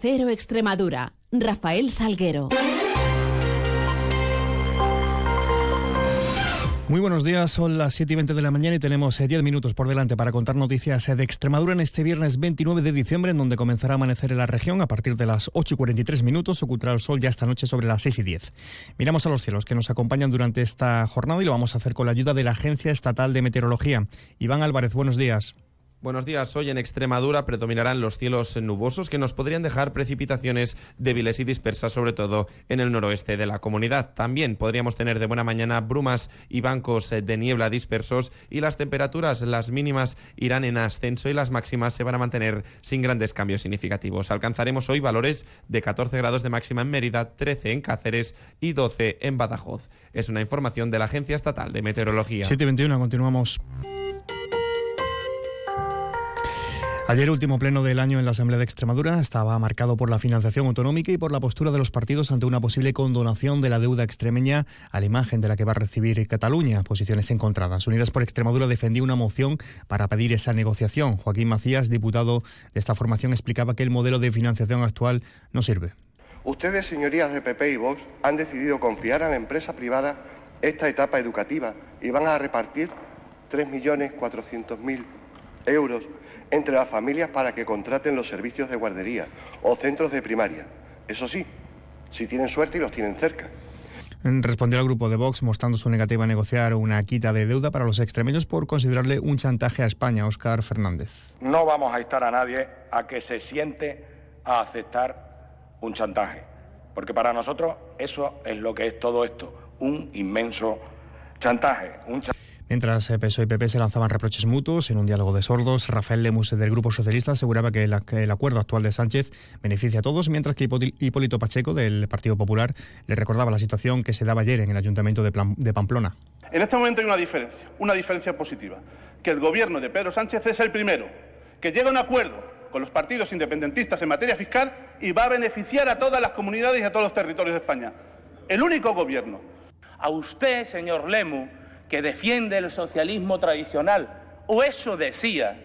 Cero Extremadura. Rafael Salguero. Muy buenos días, son las 7 y 20 de la mañana y tenemos 10 eh, minutos por delante para contar noticias eh, de Extremadura en este viernes 29 de diciembre, en donde comenzará a amanecer en la región a partir de las 8 y 43 minutos, ocultará el sol ya esta noche sobre las 6 y 10. Miramos a los cielos que nos acompañan durante esta jornada y lo vamos a hacer con la ayuda de la Agencia Estatal de Meteorología. Iván Álvarez, buenos días. Buenos días. Hoy en Extremadura predominarán los cielos nubosos que nos podrían dejar precipitaciones débiles y dispersas, sobre todo en el noroeste de la comunidad. También podríamos tener de buena mañana brumas y bancos de niebla dispersos y las temperaturas, las mínimas irán en ascenso y las máximas se van a mantener sin grandes cambios significativos. Alcanzaremos hoy valores de 14 grados de máxima en Mérida, 13 en Cáceres y 12 en Badajoz. Es una información de la Agencia Estatal de Meteorología. 721, continuamos. Ayer, último pleno del año en la Asamblea de Extremadura, estaba marcado por la financiación autonómica y por la postura de los partidos ante una posible condonación de la deuda extremeña a la imagen de la que va a recibir Cataluña. Posiciones encontradas. Unidas por Extremadura defendía una moción para pedir esa negociación. Joaquín Macías, diputado de esta formación, explicaba que el modelo de financiación actual no sirve. Ustedes, señorías de PP y Vox, han decidido confiar a la empresa privada esta etapa educativa y van a repartir 3.400.000 euros entre las familias para que contraten los servicios de guardería o centros de primaria. Eso sí, si tienen suerte y los tienen cerca. Respondió al grupo de Vox mostrando su negativa a negociar una quita de deuda para los extremeños por considerarle un chantaje a España. Óscar Fernández. No vamos a instar a nadie a que se siente a aceptar un chantaje, porque para nosotros eso es lo que es todo esto, un inmenso chantaje. Un chantaje Mientras PSOE y PP se lanzaban reproches mutuos en un diálogo de sordos, Rafael Lemus del Grupo Socialista aseguraba que el, acuerdo actual de Sánchez beneficia a todos, mientras que Hipólito Pacheco del Partido Popular le recordaba la situación que se daba ayer en el Ayuntamiento de, de Pamplona. En este momento hay una diferencia, una diferencia positiva, que el gobierno de Pedro Sánchez es el primero que llega a un acuerdo con los partidos independentistas en materia fiscal y va a beneficiar a todas las comunidades y a todos los territorios de España. El único gobierno. A usted, señor Lemus, que defiende el socialismo tradicional, o eso decía,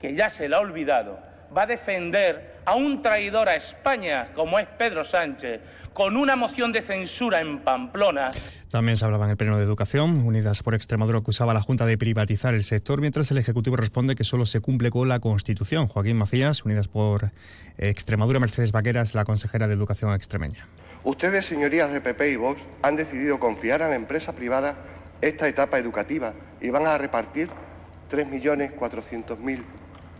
que ya se le ha olvidado, va a defender a un traidor a España como es Pedro Sánchez, con una moción de censura en Pamplona. También se hablaba en el Pleno de Educación. Unidas por Extremadura acusaba a la Junta de privatizar el sector, mientras el Ejecutivo responde que solo se cumple con la Constitución. Joaquín Macías, Unidas por Extremadura, Mercedes Vaqueras, la consejera de Educación extremeña. Ustedes, señorías de PP y Vox, han decidido confiar a la empresa privada esta etapa educativa y van a repartir 3.400.000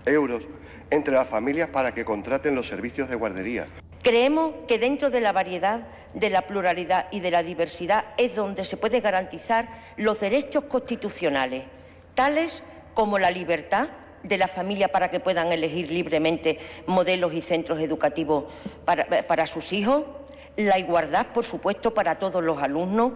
euros entre las familias para que contraten los servicios de guardería. Creemos que dentro de la variedad, de la pluralidad y de la diversidad es donde se puede garantizar los derechos constitucionales, tales como la libertad de la familia para que puedan elegir libremente modelos y centros educativos para, para sus hijos, la igualdad, por supuesto, para todos los alumnos,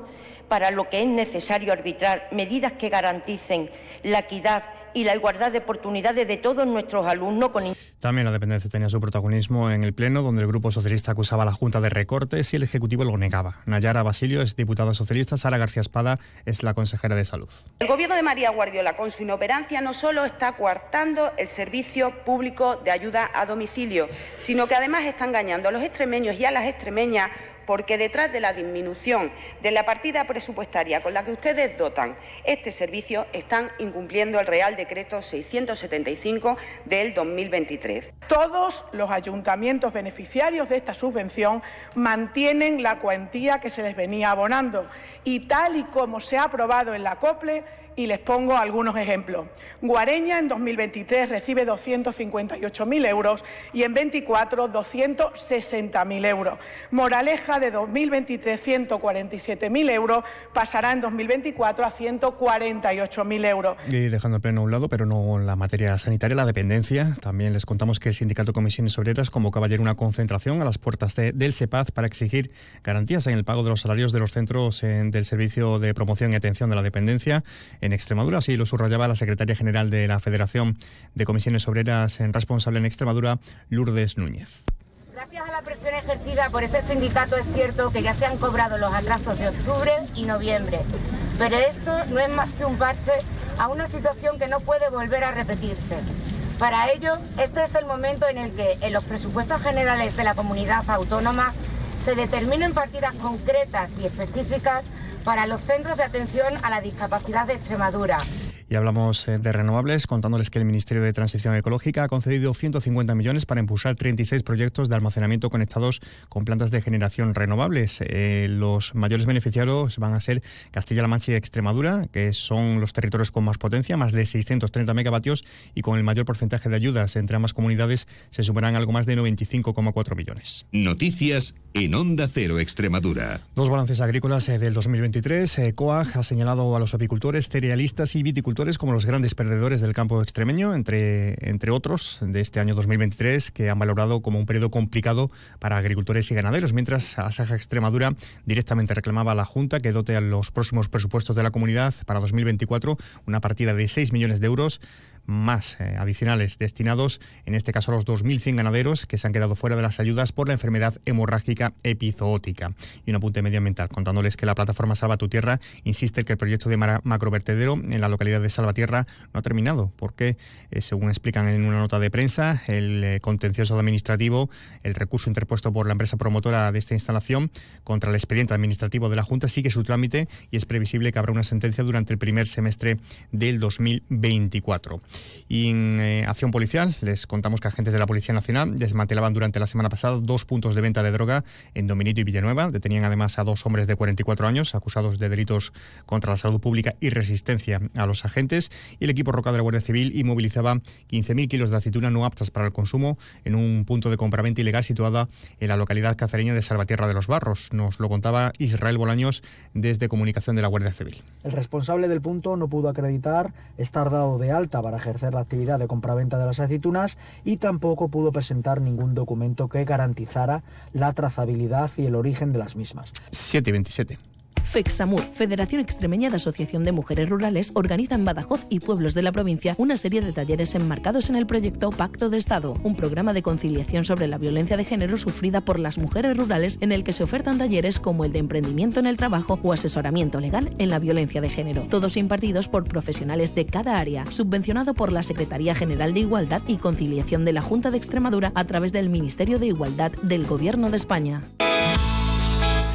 para lo que es necesario arbitrar medidas que garanticen la equidad y la igualdad de oportunidades de todos nuestros alumnos. Con... También la dependencia tenía su protagonismo en el Pleno, donde el Grupo Socialista acusaba a la Junta de recortes y el Ejecutivo lo negaba. Nayara Basilio es diputada socialista, Sara García Espada es la consejera de Salud. El Gobierno de María Guardiola, con su inoperancia, no solo está coartando el servicio público de ayuda a domicilio, sino que además está engañando a los extremeños y a las extremeñas porque detrás de la disminución de la partida presupuestaria con la que ustedes dotan este servicio están incumpliendo el Real Decreto 675 del 2023. Todos los ayuntamientos beneficiarios de esta subvención mantienen la cuantía que se les venía abonando y tal y como se ha aprobado en la COPLE, y les pongo algunos ejemplos. Guareña en 2023 recibe 258.000 euros y en 24 260.000 euros. Moraleja de 2023 147.000 euros pasará en 2024 a 148.000 euros. Y dejando el pleno a un lado, pero no la materia sanitaria, la dependencia. También les contamos que el Sindicato de Comisiones Obreras convocaba ayer una concentración a las puertas del SEPAZ para exigir garantías en el pago de los salarios de los centros del Servicio de Promoción y Atención de la Dependencia en Extremadura. Así lo subrayaba la secretaria general de la Federación de Comisiones Obreras en responsable en Extremadura, Lourdes Núñez. Gracias a la presión ejercida por este sindicato es cierto que ya se han cobrado los atrasos de octubre y noviembre, pero esto no es más que un parche a una situación que no puede volver a repetirse. Para ello, este es el momento en el que en los presupuestos generales de la comunidad autónoma se determinen partidas concretas y específicas para los centros de atención a la discapacidad de Extremadura y hablamos eh, de renovables, contándoles que el Ministerio de Transición Ecológica ha concedido 150 millones para impulsar 36 proyectos de almacenamiento conectados con plantas de generación renovables. Eh, los mayores beneficiarios van a ser Castilla-La Mancha y Extremadura, que son los territorios con más potencia, más de 630 megavatios, y con el mayor porcentaje de ayudas entre ambas comunidades se sumarán algo más de 95,4 millones. Noticias en Onda Cero Extremadura. Dos balances agrícolas eh, del 2023. COAG ha señalado a los apicultores, cerealistas y viticultores como los grandes perdedores del campo extremeño, entre, entre otros, de este año 2023, que han valorado como un periodo complicado para agricultores y ganaderos, mientras Asaja Extremadura directamente reclamaba a la Junta que dote a los próximos presupuestos de la comunidad para 2024 una partida de 6 millones de euros más eh, adicionales destinados, en este caso a los 2.100 ganaderos que se han quedado fuera de las ayudas por la enfermedad hemorrágica epizootica. Y un apunte medioambiental, contándoles que la plataforma Salva tu Tierra insiste que el proyecto de macrovertedero en la localidad de Salvatierra no ha terminado, porque, eh, según explican en una nota de prensa, el eh, contencioso administrativo, el recurso interpuesto por la empresa promotora de esta instalación contra el expediente administrativo de la Junta sigue su trámite y es previsible que habrá una sentencia durante el primer semestre del 2024. Y en eh, acción policial, les contamos que agentes de la Policía Nacional desmantelaban durante la semana pasada dos puntos de venta de droga en Dominito y Villanueva. Detenían además a dos hombres de 44 años acusados de delitos contra la salud pública y resistencia a los agentes. Y el equipo Roca de la Guardia Civil inmovilizaba 15.000 kilos de aceituna no aptas para el consumo en un punto de compraventa ilegal situada en la localidad cacereña de Salvatierra de los Barros. Nos lo contaba Israel Bolaños desde Comunicación de la Guardia Civil. El responsable del punto no pudo acreditar estar dado de alta para ejercer la actividad de compraventa de las aceitunas y tampoco pudo presentar ningún documento que garantizara la trazabilidad y el origen de las mismas. 727. FEXAMUR, Federación Extremeña de Asociación de Mujeres Rurales, organiza en Badajoz y pueblos de la provincia una serie de talleres enmarcados en el proyecto Pacto de Estado, un programa de conciliación sobre la violencia de género sufrida por las mujeres rurales en el que se ofertan talleres como el de emprendimiento en el trabajo o asesoramiento legal en la violencia de género, todos impartidos por profesionales de cada área, subvencionado por la Secretaría General de Igualdad y Conciliación de la Junta de Extremadura a través del Ministerio de Igualdad del Gobierno de España.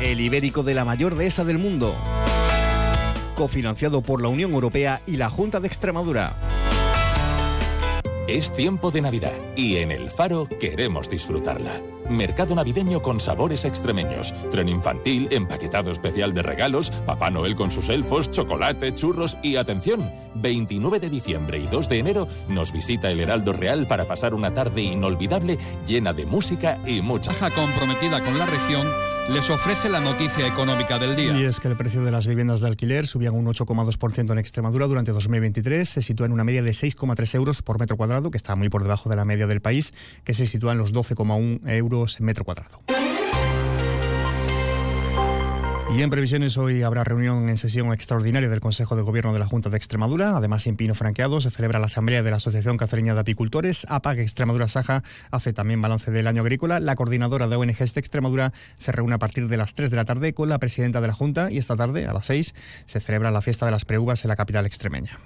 el ibérico de la mayor dehesa del mundo, cofinanciado por la Unión Europea y la Junta de Extremadura. Es tiempo de Navidad y en el Faro queremos disfrutarla. Mercado navideño con sabores extremeños, tren infantil, empaquetado especial de regalos, Papá Noel con sus elfos, chocolate, churros y atención, 29 de diciembre y 2 de enero nos visita el Heraldo Real para pasar una tarde inolvidable llena de música y mucha. comprometida con la región les ofrece la noticia económica del día. Y es que el precio de las viviendas de alquiler subía un 8,2% en Extremadura durante 2023. Se sitúa en una media de 6,3 euros por metro cuadrado, que está muy por debajo de la media del país, que se sitúa en los 12,1 euros metro cuadrado. Y en previsiones hoy habrá reunión en sesión extraordinaria del Consejo de Gobierno de la Junta de Extremadura. Además, en Pino Franqueado se celebra la Asamblea de la Asociación Cacereña de Apicultores. APAC Extremadura Saja hace también balance del año agrícola. La coordinadora de ONGs de Extremadura se reúne a partir de las 3 de la tarde con la presidenta de la Junta y esta tarde, a las 6, se celebra la fiesta de las preuvas en la capital extremeña.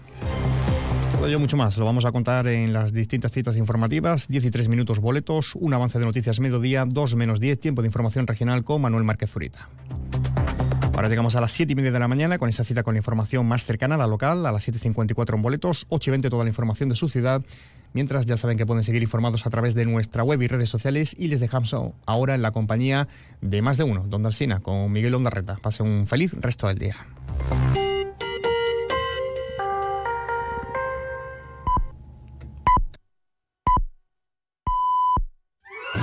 Todo ello mucho más. Lo vamos a contar en las distintas citas informativas. 13 minutos boletos, un avance de noticias mediodía, 2 menos 10, tiempo de información regional con Manuel Márquez Zurita. Ahora llegamos a las 7 y media de la mañana con esa cita con la información más cercana a la local, a las 7.54 en boletos, 8 y 20 toda la información de su ciudad. Mientras ya saben que pueden seguir informados a través de nuestra web y redes sociales y les dejamos ahora en la compañía de más de uno, Don Alsina, con Miguel Ondarreta. Pase un feliz resto del día.